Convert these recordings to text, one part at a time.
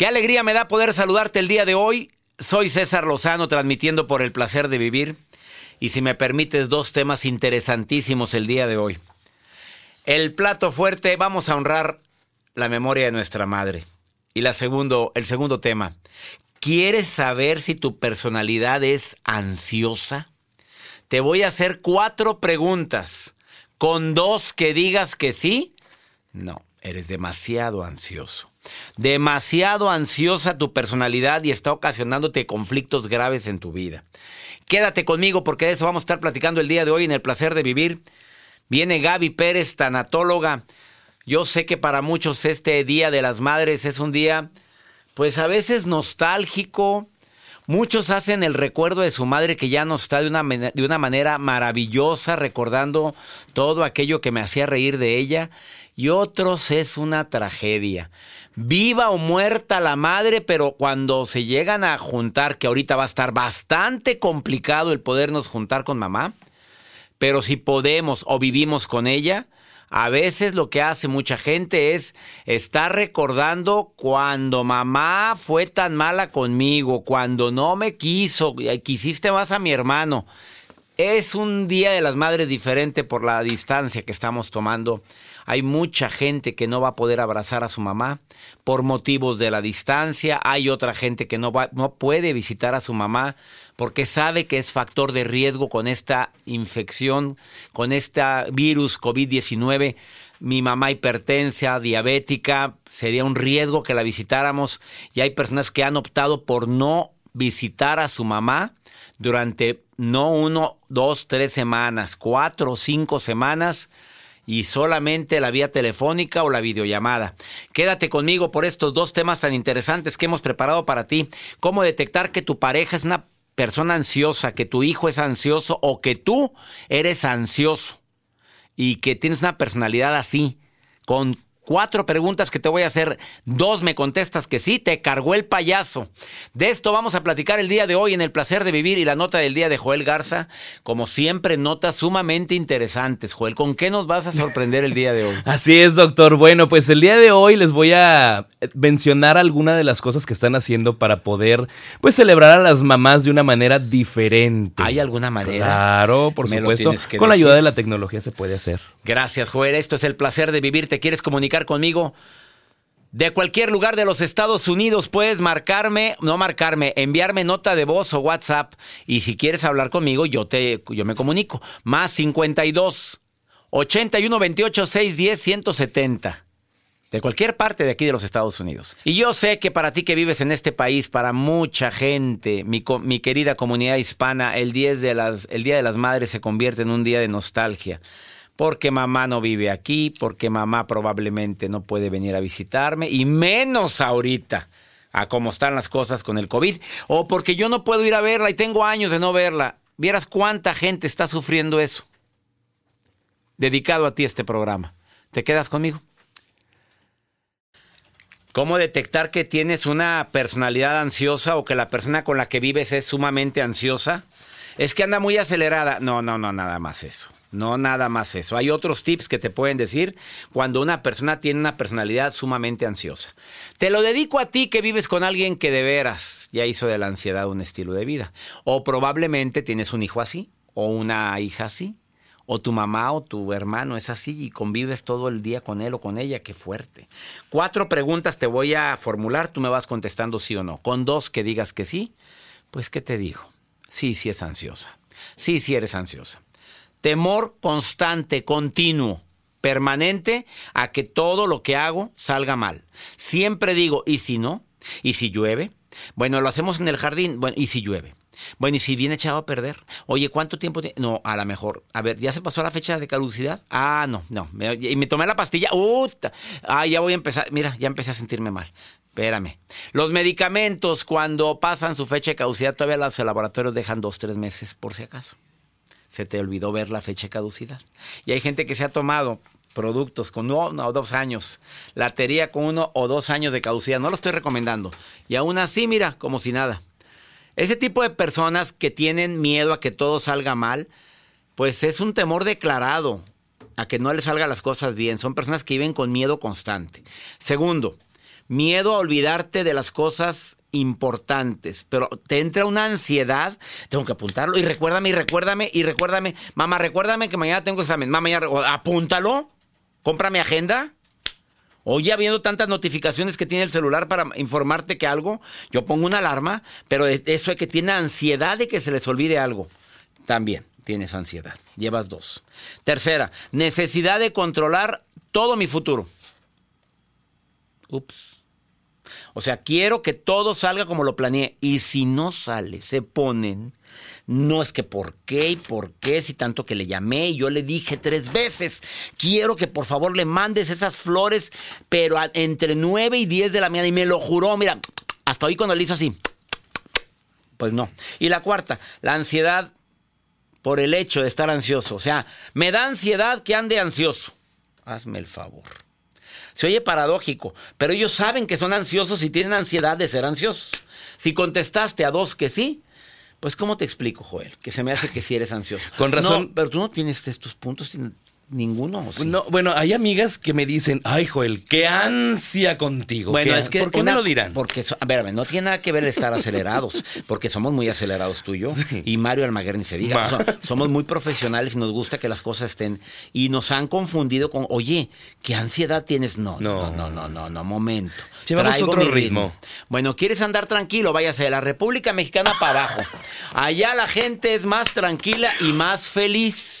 Qué alegría me da poder saludarte el día de hoy. Soy César Lozano transmitiendo por el placer de vivir. Y si me permites, dos temas interesantísimos el día de hoy. El plato fuerte, vamos a honrar la memoria de nuestra madre. Y la segundo, el segundo tema, ¿quieres saber si tu personalidad es ansiosa? Te voy a hacer cuatro preguntas. Con dos que digas que sí, no, eres demasiado ansioso. Demasiado ansiosa tu personalidad y está ocasionándote conflictos graves en tu vida. Quédate conmigo porque de eso vamos a estar platicando el día de hoy en el placer de vivir. Viene Gaby Pérez, tanatóloga. Yo sé que para muchos este Día de las Madres es un día, pues a veces nostálgico. Muchos hacen el recuerdo de su madre que ya no está de una, de una manera maravillosa, recordando todo aquello que me hacía reír de ella. Y otros es una tragedia viva o muerta la madre, pero cuando se llegan a juntar, que ahorita va a estar bastante complicado el podernos juntar con mamá, pero si podemos o vivimos con ella, a veces lo que hace mucha gente es estar recordando cuando mamá fue tan mala conmigo, cuando no me quiso, quisiste más a mi hermano. Es un día de las madres diferente por la distancia que estamos tomando hay mucha gente que no va a poder abrazar a su mamá por motivos de la distancia. Hay otra gente que no, va, no puede visitar a su mamá porque sabe que es factor de riesgo con esta infección, con este virus COVID-19. Mi mamá hipertensa, diabética, sería un riesgo que la visitáramos. Y hay personas que han optado por no visitar a su mamá durante no uno, dos, tres semanas, cuatro o cinco semanas y solamente la vía telefónica o la videollamada. Quédate conmigo por estos dos temas tan interesantes que hemos preparado para ti. Cómo detectar que tu pareja es una persona ansiosa, que tu hijo es ansioso o que tú eres ansioso y que tienes una personalidad así, con cuatro preguntas que te voy a hacer. Dos me contestas que sí, te cargó el payaso. De esto vamos a platicar el día de hoy en El Placer de Vivir y la nota del día de Joel Garza. Como siempre, notas sumamente interesantes. Joel, ¿con qué nos vas a sorprender el día de hoy? Así es, doctor. Bueno, pues el día de hoy les voy a mencionar algunas de las cosas que están haciendo para poder, pues, celebrar a las mamás de una manera diferente. ¿Hay alguna manera? Claro, por supuesto. Con la ayuda de la tecnología se puede hacer. Gracias, Joel. Esto es El Placer de Vivir. ¿Te quieres comunicar? Conmigo. De cualquier lugar de los Estados Unidos puedes marcarme, no marcarme, enviarme nota de voz o WhatsApp. Y si quieres hablar conmigo, yo, te, yo me comunico. Más 52 81 28 610 170. De cualquier parte de aquí de los Estados Unidos. Y yo sé que para ti que vives en este país, para mucha gente, mi, mi querida comunidad hispana, el, 10 de las, el Día de las Madres se convierte en un día de nostalgia porque mamá no vive aquí, porque mamá probablemente no puede venir a visitarme, y menos ahorita, a cómo están las cosas con el COVID, o porque yo no puedo ir a verla y tengo años de no verla. Vieras cuánta gente está sufriendo eso. Dedicado a ti este programa. ¿Te quedas conmigo? ¿Cómo detectar que tienes una personalidad ansiosa o que la persona con la que vives es sumamente ansiosa? Es que anda muy acelerada. No, no, no, nada más eso. No nada más eso. Hay otros tips que te pueden decir cuando una persona tiene una personalidad sumamente ansiosa. Te lo dedico a ti que vives con alguien que de veras ya hizo de la ansiedad un estilo de vida. O probablemente tienes un hijo así, o una hija así, O tu mamá o tu hermano es así y convives todo el día con él o con ella. Qué fuerte. Cuatro preguntas te voy a formular, tú me vas contestando sí o no. Con dos que digas que sí, pues ¿qué te digo? Sí, sí es ansiosa. Sí, sí eres ansiosa. Temor constante, continuo, permanente a que todo lo que hago salga mal. Siempre digo, ¿y si no? ¿Y si llueve? Bueno, lo hacemos en el jardín. Bueno, ¿y si llueve? Bueno, ¿y si viene echado a perder? Oye, ¿cuánto tiempo tiene? No, a lo mejor. A ver, ¿ya se pasó la fecha de caducidad? Ah, no, no. Y me tomé la pastilla. ¡Uta! Ah, ya voy a empezar. Mira, ya empecé a sentirme mal. Espérame. Los medicamentos, cuando pasan su fecha de caducidad, todavía los laboratorios dejan dos, tres meses, por si acaso. Se te olvidó ver la fecha de caducidad. Y hay gente que se ha tomado productos con uno o dos años, latería con uno o dos años de caducidad. No lo estoy recomendando. Y aún así, mira, como si nada. Ese tipo de personas que tienen miedo a que todo salga mal, pues es un temor declarado a que no les salgan las cosas bien. Son personas que viven con miedo constante. Segundo, miedo a olvidarte de las cosas importantes, pero te entra una ansiedad, tengo que apuntarlo y recuérdame y recuérdame y recuérdame, mamá, recuérdame que mañana tengo examen, mamá, ya, apúntalo, compra mi agenda. Hoy ya tantas notificaciones que tiene el celular para informarte que algo, yo pongo una alarma, pero es- eso es que tiene ansiedad de que se les olvide algo. También tienes ansiedad. Llevas dos. Tercera, necesidad de controlar todo mi futuro. Ups. O sea, quiero que todo salga como lo planeé. Y si no sale, se ponen. No es que por qué y por qué, si tanto que le llamé y yo le dije tres veces, quiero que por favor le mandes esas flores, pero entre 9 y 10 de la mañana. Y me lo juró, mira, hasta hoy cuando le hizo así. Pues no. Y la cuarta, la ansiedad por el hecho de estar ansioso. O sea, me da ansiedad que ande ansioso. Hazme el favor. Se oye paradójico, pero ellos saben que son ansiosos y tienen ansiedad de ser ansiosos. Si contestaste a dos que sí, pues ¿cómo te explico, Joel? Que se me hace que sí eres ansioso. Con razón. No, pero tú no tienes estos puntos, ninguno. No, bueno, hay amigas que me dicen, ay, Joel, qué ansia contigo. Bueno, es que ¿Por qué una- me lo dirán? Porque, so- a ver, a ver, no tiene nada que ver estar acelerados, porque somos muy acelerados tú y yo, y Mario Almaguer ni se diga. Somos muy profesionales y nos gusta que las cosas estén. Y nos han confundido con, oye, ¿qué ansiedad tienes? No, no, No. no, no, no, no, momento. Llevamos Traigo otro mi ritmo. Bueno, ¿quieres andar tranquilo? Váyase de la República Mexicana para abajo. Allá la gente es más tranquila y más feliz.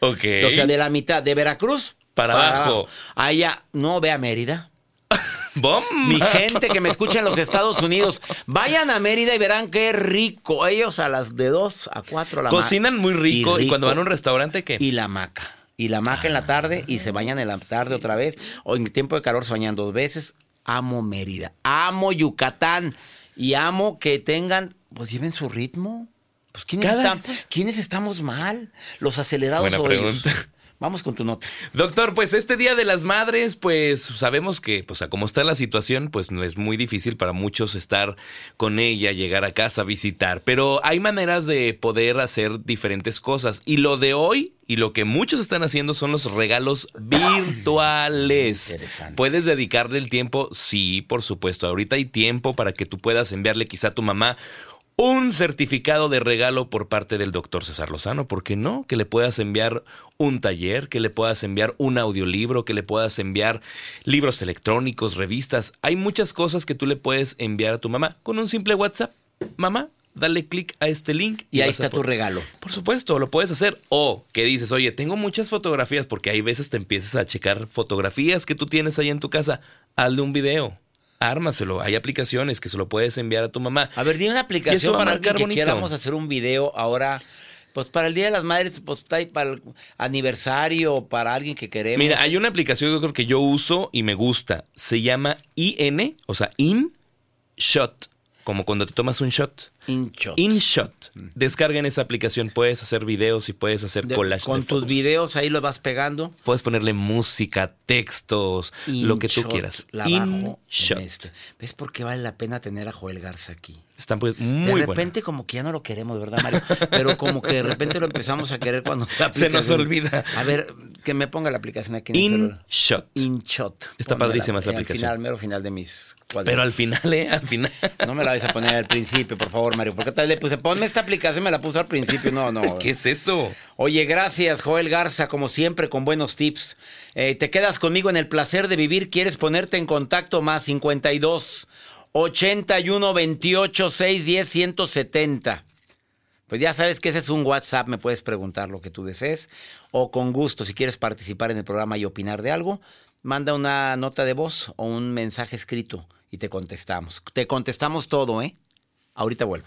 Ok. O sea, de la mitad, de Veracruz Para abajo. Allá, no ve a Mérida. ¡Bomba! Mi gente que me escucha en los Estados Unidos, vayan a Mérida y verán qué rico. Ellos a las de 2 a 4 la Cocinan muy rico y, cuando van a un restaurante, ¿qué? Y la hamaca. Y la hamaca en la tarde y se bañan en la tarde otra vez. O en tiempo de calor se bañan dos veces. Amo Mérida. Amo Yucatán. Y amo que tengan, pues lleven su ritmo. Pues ¿quiénes, Cada- están- ¿quiénes estamos mal? Los acelerados Buena o ellos? pregunta. Vamos con tu nota. Doctor, pues este Día de las Madres, pues sabemos que, pues a cómo está la situación, pues no es muy difícil para muchos estar con ella, llegar a casa, visitar, pero hay maneras de poder hacer diferentes cosas. Y lo de hoy y lo que muchos están haciendo son los regalos virtuales. Interesante. ¿Puedes dedicarle el tiempo? Sí, por supuesto. Ahorita hay tiempo para que tú puedas enviarle quizá a tu mamá un certificado de regalo por parte del doctor César Lozano, ¿por qué no? Que le puedas enviar un taller, que le puedas enviar un audiolibro, que le puedas enviar libros electrónicos, revistas. Hay muchas cosas que tú le puedes enviar a tu mamá con un simple WhatsApp. Mamá, dale clic a este link Y ahí está tu regalo. por supuesto, lo puedes hacer. O que dices, oye, tengo muchas fotografías, porque hay veces te empiezas a checar fotografías que tú tienes ahí en tu casa. Hazle un video. Ármaselo. Hay aplicaciones que se lo puedes enviar a tu mamá. A ver, dime una eso aplicación va para marcar que bonito. quieramos hacer un video ahora, pues para el Día de las Madres, pues para el aniversario, para alguien que queremos. Mira, hay una aplicación yo creo que yo uso y me gusta. Se llama IN, o sea, In Shot. Como cuando te tomas un shot. Inshot. InShot. Descarguen esa aplicación. Puedes hacer videos y puedes hacer De- collage. con tus fotos. videos ahí los vas pegando. Puedes ponerle música, textos, lo que tú quieras. InShot. este. ¿Ves por qué vale la pena tener a Joel Garza aquí? Están pues De muy repente como que ya no lo queremos, ¿verdad, Mario? Pero como que de repente lo empezamos a querer cuando Se nos olvida. A ver, que me ponga la aplicación aquí en el celular. InShot. InShot. Está Pónmela, padrísima esa eh, aplicación. Al final, mero final de mis cuadros. Pero al final, ¿eh? Al final. No me la vais a poner al principio, por favor, Mario. Porque tal le puse, ponme esta aplicación, me la puso al principio. No, no. ¿Qué es eso? Oye, gracias, Joel Garza, como siempre, con buenos tips. Eh, te quedas conmigo en el placer de vivir. ¿Quieres ponerte en contacto más 52 81 28 6 10 170? Pues ya sabes que ese es un WhatsApp, me puedes preguntar lo que tú desees. O con gusto, si quieres participar en el programa y opinar de algo, manda una nota de voz o un mensaje escrito y te contestamos. Te contestamos todo, ¿eh? Ahorita vuelvo.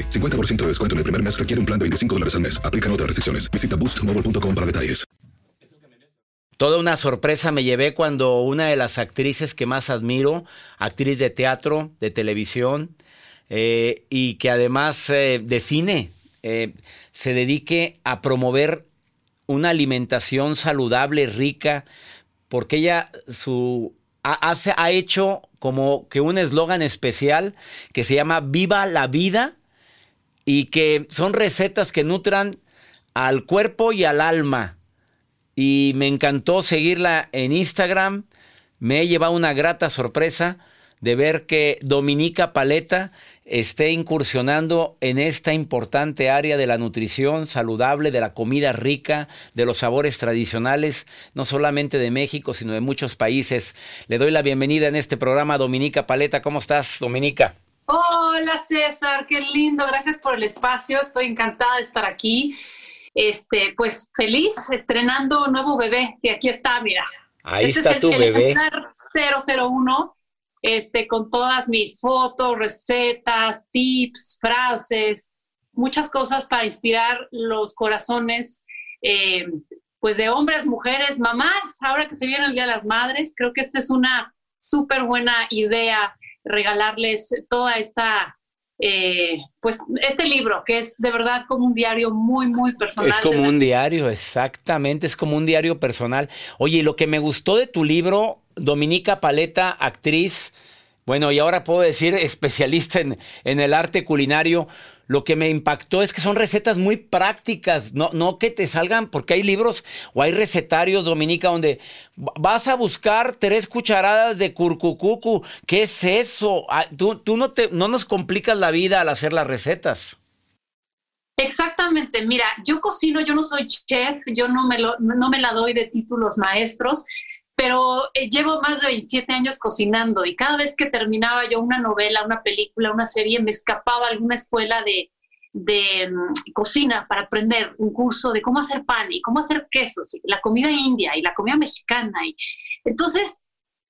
50% de descuento en el primer mes requiere un plan de 25 dólares al mes. Aplican otras restricciones. Visita boostmobile.com para detalles. Toda una sorpresa me llevé cuando una de las actrices que más admiro, actriz de teatro, de televisión, eh, y que además eh, de cine, eh, se dedique a promover una alimentación saludable, rica, porque ella su, ha hecho como que un eslogan especial que se llama Viva la vida y que son recetas que nutran al cuerpo y al alma. Y me encantó seguirla en Instagram. Me he llevado una grata sorpresa de ver que Dominica Paleta esté incursionando en esta importante área de la nutrición saludable, de la comida rica, de los sabores tradicionales, no solamente de México, sino de muchos países. Le doy la bienvenida en este programa Dominica Paleta. ¿Cómo estás, Dominica? Hola César, qué lindo, gracias por el espacio, estoy encantada de estar aquí. Este, pues feliz, estrenando nuevo bebé, que aquí está, mira. Ahí Este está es el tu bebé. ejemplar 001, este, con todas mis fotos, recetas, tips, frases, muchas cosas para inspirar los corazones, eh, pues de hombres, mujeres, mamás. Ahora que se viene el Día de las Madres, creo que esta es una súper buena idea regalarles toda esta, eh, pues este libro, que es de verdad como un diario muy, muy personal. Es como un diario, exactamente, es como un diario personal. Oye, y lo que me gustó de tu libro, Dominica Paleta, actriz, bueno, y ahora puedo decir especialista en, en el arte culinario, lo que me impactó es que son recetas muy prácticas, no, no que te salgan, porque hay libros o hay recetarios, Dominica, donde vas a buscar tres cucharadas de curcucucu. ¿Qué es eso? Ah, Tú, tú no, te, no nos complicas la vida al hacer las recetas. Exactamente, mira, yo cocino, yo no soy chef, yo no me, lo- no me la doy de títulos maestros, pero eh, llevo más de 27 años cocinando y cada vez que terminaba yo una novela, una película, una serie, me escapaba a alguna escuela de, de mm, cocina para aprender un curso de cómo hacer pan y cómo hacer quesos, la comida india y la comida mexicana. Y, entonces,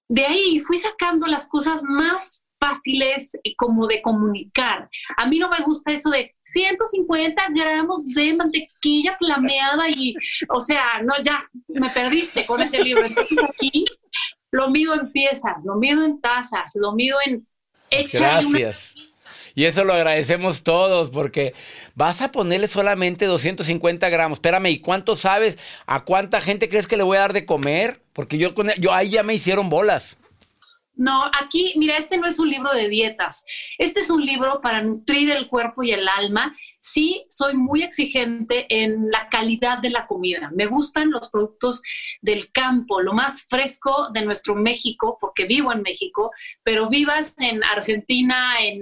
de ahí fui sacando las cosas más fáciles eh, como de comunicar. A mí no me gusta eso de 150 gramos de mantequilla flameada y, o sea, no, ya, me perdiste con ese libro. Entonces aquí lo mido en piezas, lo mido en tazas, lo mido en... una- Gracias. Y eso lo agradecemos todos porque vas a ponerle solamente 250 gramos. Espérame, ¿y cuánto sabes? ¿A cuánta gente crees que le voy a dar de comer? Porque yo, con, yo ahí ya me hicieron bolas. No, aquí, mira, este no es un libro de dietas. Este es un libro para nutrir el cuerpo y el alma. Sí, soy muy exigente en la calidad de la comida. Me gustan los productos del campo, lo más fresco de nuestro México, porque vivo en México, pero vivas en Argentina, en,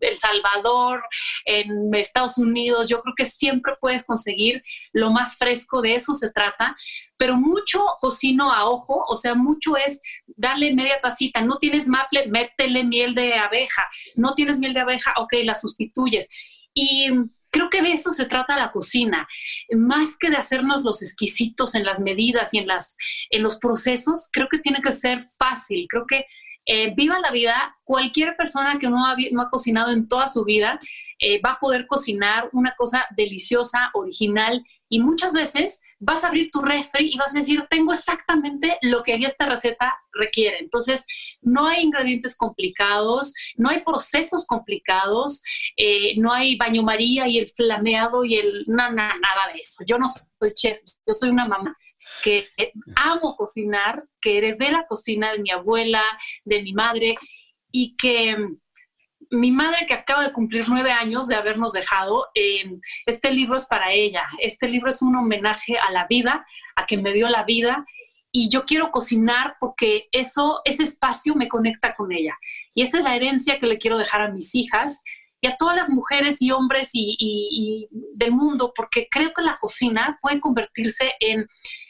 el Salvador, en Estados Unidos, yo creo que siempre puedes conseguir lo más fresco, de eso se trata, pero mucho cocino a ojo, o sea, mucho es darle media tacita, no tienes maple, métele miel de abeja, no tienes miel de abeja, ok, la sustituyes. Y creo que de eso se trata la cocina, más que de hacernos los exquisitos en las medidas y en, las, en los procesos, creo que tiene que ser fácil, creo que eh, viva la vida, cualquier persona que no ha, no cocinado en toda su vida eh, va a poder cocinar una cosa deliciosa, original, y muchas veces vas a abrir tu refri y vas a decir, tengo exactamente lo que esta receta requiere. Entonces, no hay ingredientes complicados, no hay procesos complicados, eh, no hay baño maría y el flameado y el nada, nada de eso. Yo no soy chef, yo soy una mamá que amo cocinar, que heredé la cocina de mi abuela, de mi madre y que mi madre que acaba de cumplir nueve años de habernos dejado, eh, este libro es para ella. Este libro es un homenaje a la vida, a que me dio la vida. Y yo quiero cocinar porque eso, ese espacio me conecta con ella. Y esa es la herencia que le quiero dejar a mis hijas y a todas las mujeres y hombres y del mundo, porque creo que la cocina puede convertirse en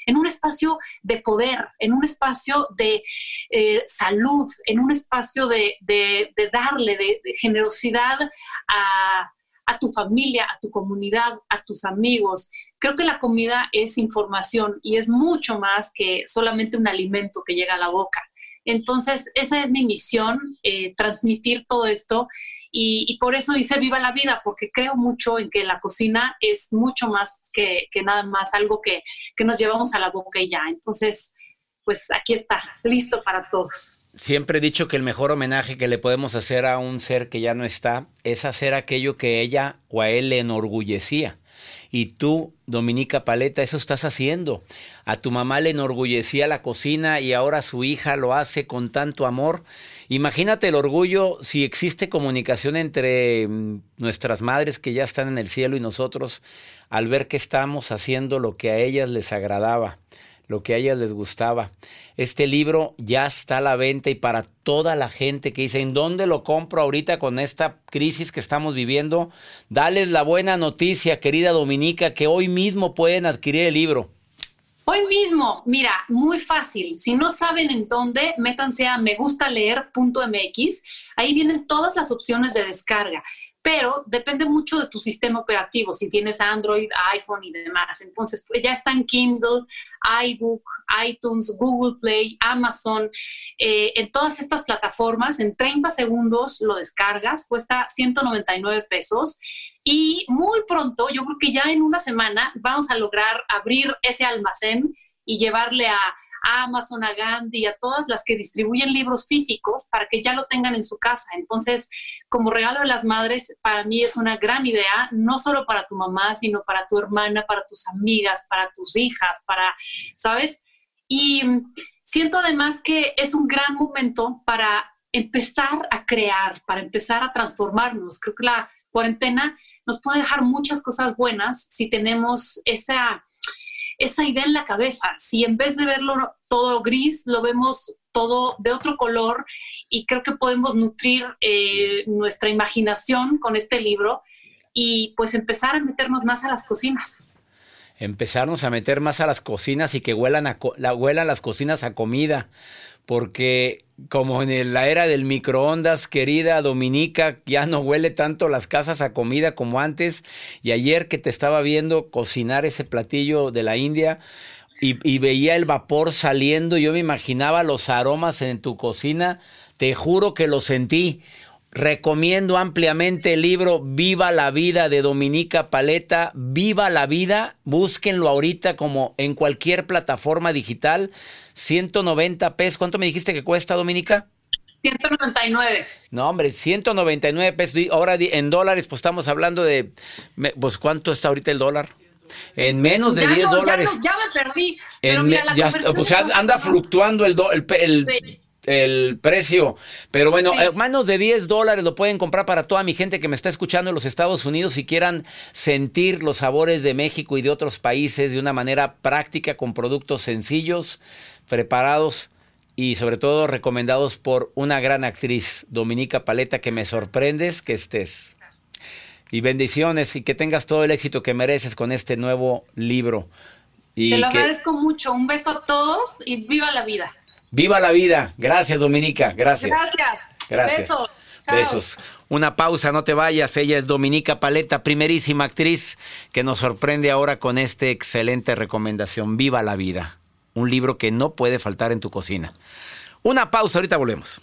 en un espacio de poder, en un espacio de eh, salud, en un espacio de, darle, de, generosidad a, tu familia, a tu comunidad, a tus amigos. Creo que la comida es información y es mucho más que solamente un alimento que llega a la boca. Entonces, esa es mi misión, eh, transmitir todo esto y, por eso dice viva la vida, porque creo mucho en que la cocina es mucho más que, nada más algo que, que, nos llevamos a la boca y ya. Entonces, pues aquí está, listo para todos. Siempre he dicho que el mejor homenaje que le podemos hacer a un ser que ya no está es hacer aquello que ella o a él le enorgullecía. Y tú, Dominica Paleta, eso estás haciendo. A tu mamá le enorgullecía la cocina y ahora su hija lo hace con tanto amor. Imagínate el orgullo si existe comunicación entre mm, nuestras madres que ya están en el cielo y nosotros al ver que estamos haciendo lo que a ellas les agradaba lo que a ellas les gustaba. Este libro ya está a la venta y para toda la gente que dice, ¿en dónde lo compro ahorita con esta crisis que estamos viviendo? Dales la buena noticia, querida Dominica, que hoy mismo pueden adquirir el libro. Hoy mismo, mira, muy fácil. Si no saben en dónde, métanse a megustaleer.mx. Ahí vienen todas las opciones de descarga pero depende mucho de tu sistema operativo, si tienes Android, iPhone y demás. Entonces, pues ya está en Kindle, iBook, iTunes, Google Play, Amazon, eh, en todas estas plataformas, en 30 segundos lo descargas, cuesta 199 pesos y muy pronto, yo creo que ya en una semana, vamos a lograr abrir ese almacén y llevarle a a Amazon, a Gandhi, a todas las que distribuyen libros físicos para que ya lo tengan en su casa. Entonces, como regalo de las madres, para mí es una gran idea, no solo para tu mamá, sino para tu hermana, para tus amigas, para tus hijas, para, ¿sabes? Y siento además que es un gran momento para empezar a crear, para empezar a transformarnos. Creo que la cuarentena nos puede dejar muchas cosas buenas si tenemos esa esa idea en la cabeza. Si en vez de verlo todo gris, lo vemos todo de otro color y creo que podemos nutrir eh, nuestra imaginación con este libro y pues empezar a meternos más a las cocinas. Empezarnos a meter más a las cocinas y que huelan, la, huelan las cocinas a comida porque como en la era del microondas, querida Dominica, ya no huele tanto las casas a comida como antes. Y ayer que te estaba viendo cocinar ese platillo de la India y, veía el vapor saliendo, yo me imaginaba los aromas en tu cocina, te juro que lo sentí. Recomiendo ampliamente el libro Viva la vida de Dominica Paleta. Viva la vida. Búsquenlo ahorita como en cualquier plataforma digital. 190 pesos. ¿Cuánto me dijiste que cuesta, Dominica? 199. No, hombre, 199 pesos. Ahora en dólares, pues estamos hablando de, pues ¿cuánto está ahorita el dólar? En menos de 10 dólares. Ya, me perdí. pues anda fluctuando el, el, el, precio. Pero bueno, sí. menos de 10 dólares lo pueden comprar para toda mi gente que me está escuchando en los Estados Unidos si quieran sentir los sabores de México y de otros países de una manera práctica con productos sencillos, preparados y sobre todo recomendados por una gran actriz, Dominica Paleta, que me sorprendes que estés. Y bendiciones y que tengas todo el éxito que mereces con este nuevo libro. Y Te lo agradezco mucho. Un beso a todos y viva la vida. Viva la vida. Gracias, Dominica. Gracias. Gracias. Gracias. Besos. Besos. Una pausa, no te vayas. Ella es Dominica Paleta, primerísima actriz que nos sorprende ahora con esta excelente recomendación. Viva la vida. Un libro que no puede faltar en tu cocina. Una pausa, ahorita volvemos.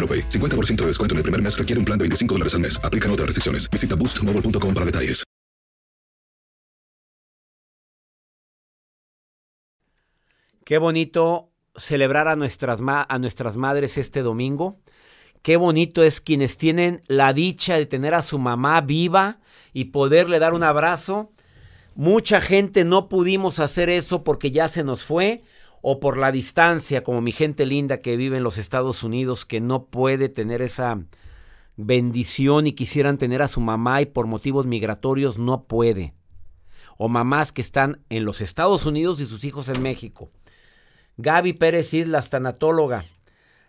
AroPay. 50% de descuento en el primer mes requiere un plan de 25 dólares al mes. Aplican otras restricciones. Visita boostmobile.com para detalles. Qué bonito celebrar a nuestras, a nuestras madres este domingo. Qué bonito es quienes tienen la dicha de tener a su mamá viva y poderle dar un abrazo. Mucha gente no pudimos hacer eso porque ya se nos fue o por la distancia, como mi gente linda que vive en los Estados Unidos, que no puede tener esa bendición y quisieran tener a su mamá y por motivos migratorios no puede. O mamás que están en los Estados Unidos y sus hijos en México. Gaby Pérez Islas, tanatóloga,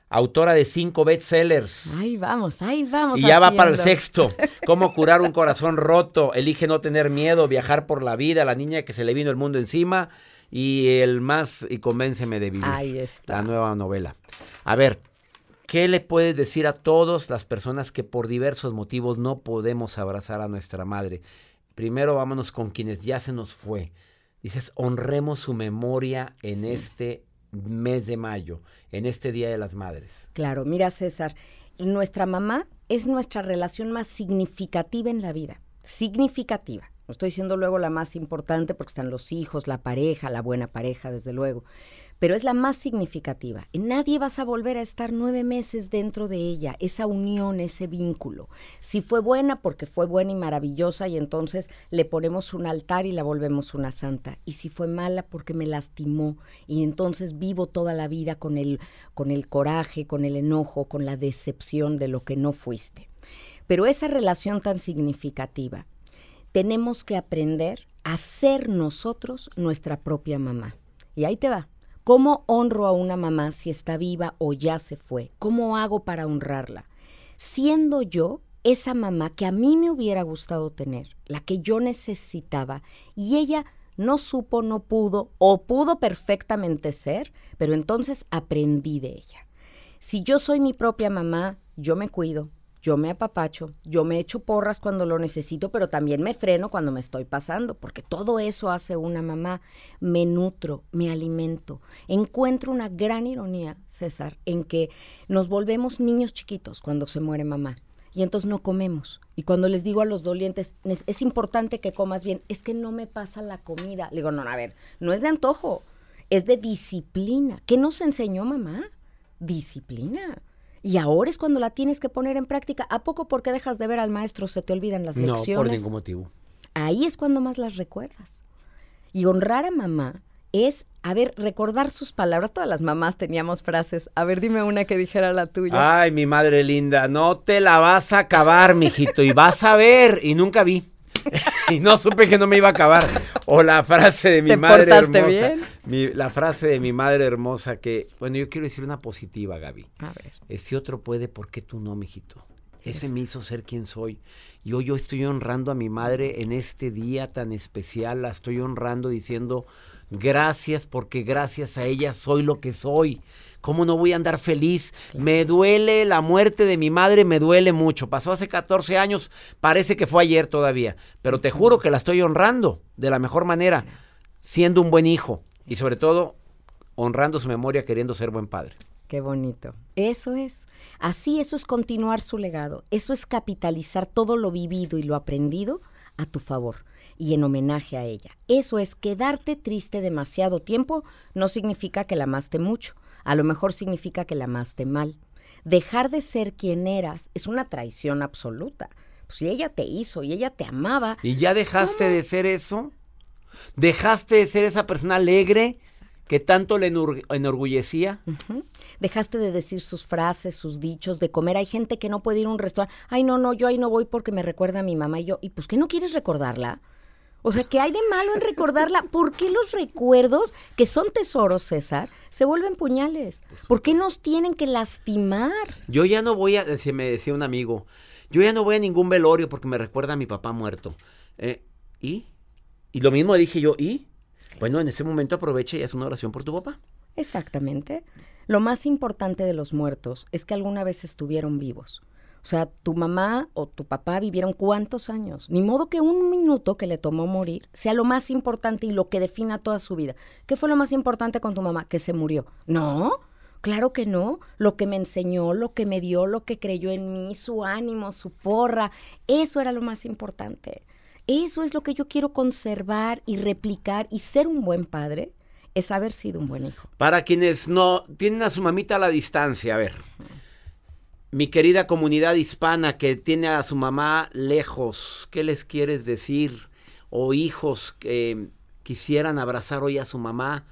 autora de cinco bestsellers. Ahí vamos, ahí vamos. Y ya va para el sexto. Cómo curar un corazón roto, elige no tener miedo, viajar por la vida, la niña que se le vino el mundo encima y el más y convénceme de vivir. Ahí está. La nueva novela. A ver, ¿qué le puedes decir a todas las personas que por diversos motivos no podemos abrazar a nuestra madre? Primero vámonos con quienes ya se nos fue. Dices, honremos su memoria en este mes de mayo, en este Día de las Madres. Claro, mira César, nuestra mamá es nuestra relación más significativa en la vida, significativa. No estoy diciendo luego la más importante porque están los hijos, la pareja, la buena pareja, desde luego. Pero es la más significativa. En nadie vas a volver a estar nueve meses dentro de ella, esa unión, ese vínculo. Si fue buena, porque fue buena y maravillosa, y entonces le ponemos un altar y la volvemos una santa. Y si fue mala, porque me lastimó, y entonces vivo toda la vida con el, con el coraje, con el enojo, con la decepción de lo que no fuiste. Pero esa relación tan significativa tenemos que aprender a ser nosotros nuestra propia mamá. Y ahí te va. ¿Cómo honro a una mamá si está viva o ya se fue? ¿Cómo hago para honrarla? Siendo yo esa mamá que a mí me hubiera gustado tener, la que yo necesitaba, y ella no supo, no pudo, o pudo perfectamente ser, pero entonces aprendí de ella. Si yo soy mi propia mamá, yo me cuido, yo me apapacho, yo me echo porras cuando lo necesito, pero también me freno cuando me estoy pasando, porque todo eso hace una mamá. Me nutro, me alimento. Encuentro una gran ironía, César, en que nos volvemos niños chiquitos cuando se muere mamá. Y entonces no comemos. Y cuando les digo a los dolientes, es, importante que comas bien, es que no me pasa la comida. Le digo, no, a ver, no es de antojo, es de disciplina. ¿Qué nos enseñó mamá? Disciplina y ahora es cuando la tienes que poner en práctica. ¿A poco porque dejas de ver al maestro se te olvidan las lecciones? No, por ningún motivo. Ahí es cuando más las recuerdas. Y honrar a mamá es, a ver, recordar sus palabras. Todas las mamás teníamos frases. A ver, dime una que dijera la tuya. Ay, mi madre linda, no te la vas a acabar, mijito, y vas a ver. Y nunca vi. y no supe que no me iba a acabar. O la frase de mi madre hermosa. la frase de mi madre hermosa que, bueno, yo quiero decir una positiva, Gaby. A ver. Si otro puede, ¿por qué tú no, mijito? Ese me hizo ser quien soy. Y hoy yo estoy honrando a mi madre en este día tan especial. La estoy honrando diciendo gracias porque gracias a ella soy lo que soy. ¿Cómo no voy a andar feliz? Me duele la muerte de mi madre, me duele mucho. Pasó hace 14 años, parece que fue ayer todavía, pero te juro que la estoy honrando de la mejor manera, siendo un buen hijo y sobre todo honrando su memoria, queriendo ser buen padre. Qué bonito. Eso es. Así, eso es continuar su legado. Eso es capitalizar todo lo vivido y lo aprendido a tu favor y en homenaje a ella. Eso es quedarte triste demasiado tiempo no significa que la amaste mucho a lo mejor significa que la amaste mal. Dejar de ser quien eras es una traición absoluta. Pues si ella te hizo y ella te amaba. ¿Y ya dejaste de ser eso? ¿Dejaste de ser esa persona alegre que tanto le enorgullecía? Dejaste de decir sus frases, sus dichos, de comer. Hay gente que no puede ir a un restaurante. Ay, no, no, yo ahí no voy porque me recuerda a mi mamá y yo. ¿Y pues qué no quieres recordarla? O sea, ¿qué hay de malo en recordarla? ¿Por qué los recuerdos, que son tesoros, César, se vuelven puñales? ¿Por qué nos tienen que lastimar? Yo ya no voy a, me decía un amigo, yo ya no voy a ningún velorio porque me recuerda a mi papá muerto. Eh, ¿Y? Y lo mismo dije yo, ¿y? Bueno, en ese momento aprovecha y haz una oración por tu papá. Exactamente. Lo más importante de los muertos es que alguna vez estuvieron vivos. O sea, tu mamá o tu papá vivieron cuántos años. Ni modo que un minuto que le tomó morir sea lo más importante y lo que defina toda su vida. ¿Qué fue lo más importante con tu mamá? Que se murió. No, claro que no. Lo que me enseñó, lo que me dio, lo que creyó en mí, su ánimo, su porra, eso era lo más importante. Eso es lo que yo quiero conservar y replicar y ser un buen padre es haber sido un buen hijo. Para quienes no tienen a su mamita a la distancia, a ver mi querida comunidad hispana que tiene a su mamá lejos, ¿qué les quieres decir? O hijos que quisieran abrazar hoy a su mamá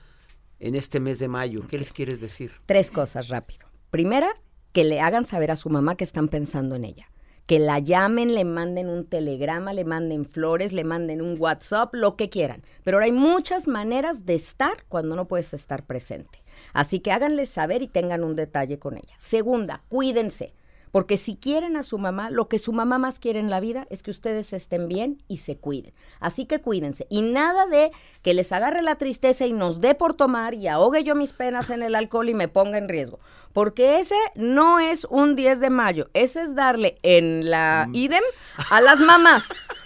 en este mes de mayo, ¿qué les quieres decir? Tres cosas rápido. Primera, que le hagan saber a su mamá que están pensando en ella. Que la llamen, le manden un telegrama, le manden flores, le manden un WhatsApp, lo que quieran. Pero ahora hay muchas maneras de estar cuando no puedes estar presente. Así que háganle saber y tengan un detalle con ella. Segunda, cuídense. Porque si quieren a su mamá, lo que su mamá más quiere en la vida es que ustedes estén bien y se cuiden. Así que cuídense. Y nada de que les agarre la tristeza y nos dé por tomar y ahogue yo mis penas en el alcohol y me ponga en riesgo. Porque ese no es un 10 de mayo. Ese es darle en la mm. idem a las mamás.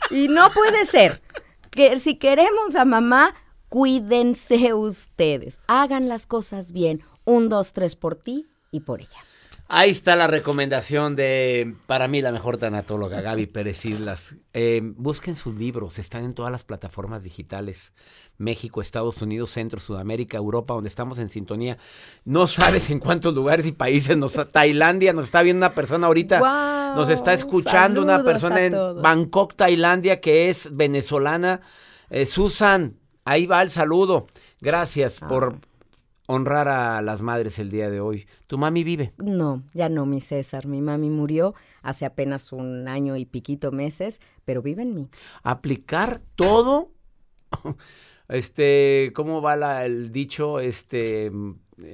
Y no puede ser que si queremos a mamá, cuídense ustedes, hagan las cosas bien, un, dos, tres por ti y por ella. Ahí está la recomendación de, para mí, la mejor tanatóloga, Gaby Pérez Islas. Eh, busquen sus libros, están en todas las plataformas digitales. México, Estados Unidos, Centro, Sudamérica, Europa, donde estamos en sintonía. No sabes en cuántos lugares y países nos... Tailandia, nos está viendo una persona ahorita, nos está escuchando una persona en Bangkok, Tailandia, que es venezolana. Eh, Susan, Ahí va el saludo. Gracias por honrar a las madres el día de hoy. ¿Tu mami vive? No, ya no, mi César. Mi mami murió hace apenas un año y piquito meses, pero vive en mí. Aplicar todo Este, ¿cómo va la- el dicho? Este,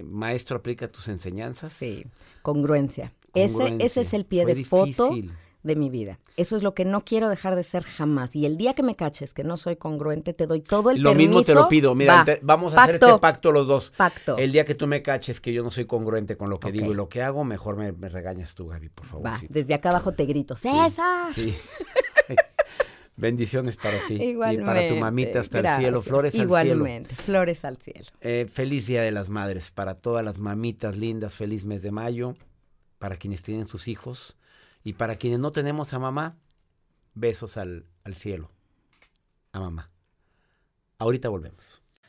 maestro aplica tus enseñanzas. Sí, congruencia. Ese, Congruencia. ese es el pie Fue de foto difícil. De mi vida. Eso es lo que no quiero dejar de ser jamás. Y el día que me caches que no soy congruente, te doy todo el Lo permiso. mismo te lo pido. Mira, Va. vamos a hacer este pacto los dos. Pacto. El día que tú me caches que yo no soy congruente con lo que digo y lo que hago, mejor me, me regañas tú, Gaby, por favor. Va, sí. desde acá abajo te grito, ¡César! Sí. Bendiciones para ti. Igualmente. Y para tu mamita hasta el cielo. Flores al cielo. Igualmente, flores al cielo. Eh, feliz Día de las Madres para todas las mamitas lindas. Feliz mes de mayo. Para quienes tienen sus hijos. Y para quienes no tenemos a mamá, besos al, cielo. A mamá. Ahorita volvemos.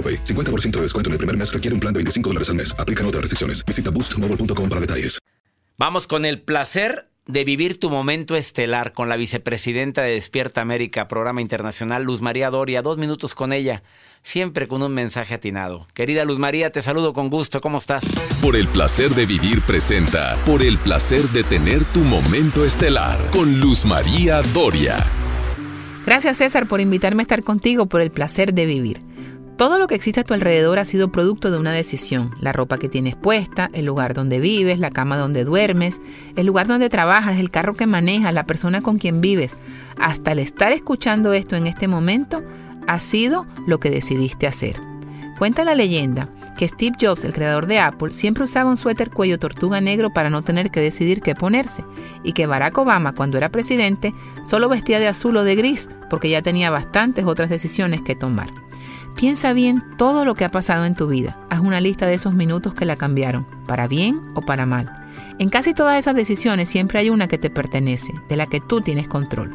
AroPay. 50% de descuento en el primer mes requiere un plan de 25 dólares al mes. Aplican otras restricciones. Visita boostmobile.com para detalles. Vamos con el placer de vivir tu momento estelar con la vicepresidenta de Despierta América, programa internacional, Luz María Doria. Dos minutos con ella, siempre con un mensaje atinado. Querida Luz María, te saludo con gusto. ¿Cómo estás? Por el placer de vivir presenta, por el placer de tener tu momento estelar con Luz María Doria. Gracias César por invitarme a estar contigo por el placer de vivir. Todo lo que existe a tu alrededor ha sido producto de una decisión. La ropa que tienes puesta, el lugar donde vives, la cama donde duermes, el lugar donde trabajas, el carro que manejas, la persona con quien vives. Hasta el estar escuchando esto en este momento ha sido lo que decidiste hacer. Cuenta la leyenda que Steve Jobs, el creador de Apple, siempre usaba un suéter cuello tortuga negro para no tener que decidir qué ponerse, y que Barack Obama, cuando era presidente, solo vestía de azul o de gris porque ya tenía bastantes otras decisiones que tomar. Piensa bien todo lo que ha pasado en tu vida. Haz una lista de esos minutos que la cambiaron, para bien o para mal. En casi todas esas decisiones siempre hay una que te pertenece, de la que tú tienes control.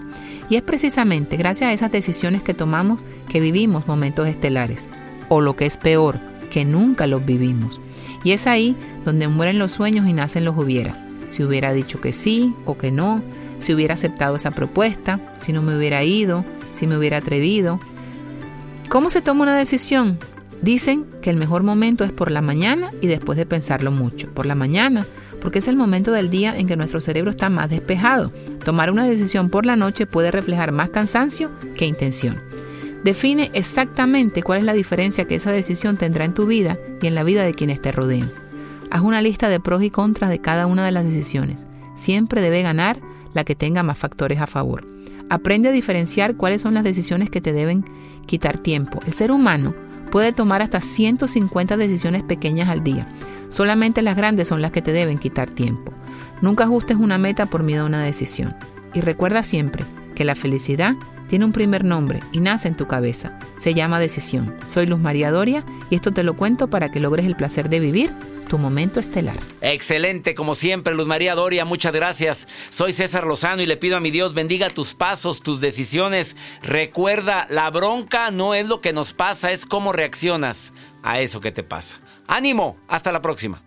Y es precisamente gracias a esas decisiones que tomamos que vivimos momentos estelares. O lo que es peor, que nunca los vivimos. Y es ahí donde mueren los sueños y nacen los hubieras. Si hubiera dicho que sí o que no, si hubiera aceptado esa propuesta, si no me hubiera ido, si me hubiera atrevido. ¿Cómo se toma una decisión? Dicen que el mejor momento es por la mañana y después de pensarlo mucho. Por la mañana, porque es el momento del día en que nuestro cerebro está más despejado. Tomar una decisión por la noche puede reflejar más cansancio que intención. Define exactamente cuál es la diferencia que esa decisión tendrá en tu vida y en la vida de quienes te rodean. Haz una lista de pros y contras de cada una de las decisiones. Siempre debe ganar la que tenga más factores a favor. Aprende a diferenciar cuáles son las decisiones que te deben quitar tiempo. El ser humano puede tomar hasta 150 decisiones pequeñas al día. Solamente las grandes son las que te deben quitar tiempo. Nunca ajustes una meta por miedo a una decisión. Y recuerda siempre que la felicidad Tiene un primer nombre y nace en tu cabeza. Se llama decisión. Soy Luz María Doria y esto te lo cuento para que logres el placer de vivir tu momento estelar. Excelente, como siempre, Luz María Doria, muchas gracias. Soy César Lozano y le pido a mi Dios bendiga tus pasos, tus decisiones. Recuerda, la bronca no es lo que nos pasa, es cómo reaccionas a eso que te pasa. Ánimo, hasta la próxima.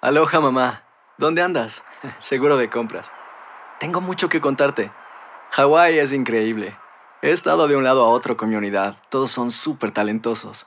Aloha mamá, ¿dónde andas? Seguro de compras. Tengo mucho que contarte. Hawái es increíble. He estado de un lado a otro con mi unidad. Todos son súper talentosos.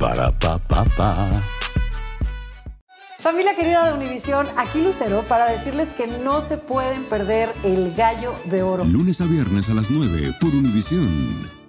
Para pa pa pa. Familia querida de Univisión, aquí Lucero para decirles que no se pueden perder el gallo de oro. Lunes a viernes a las 9 por Univisión.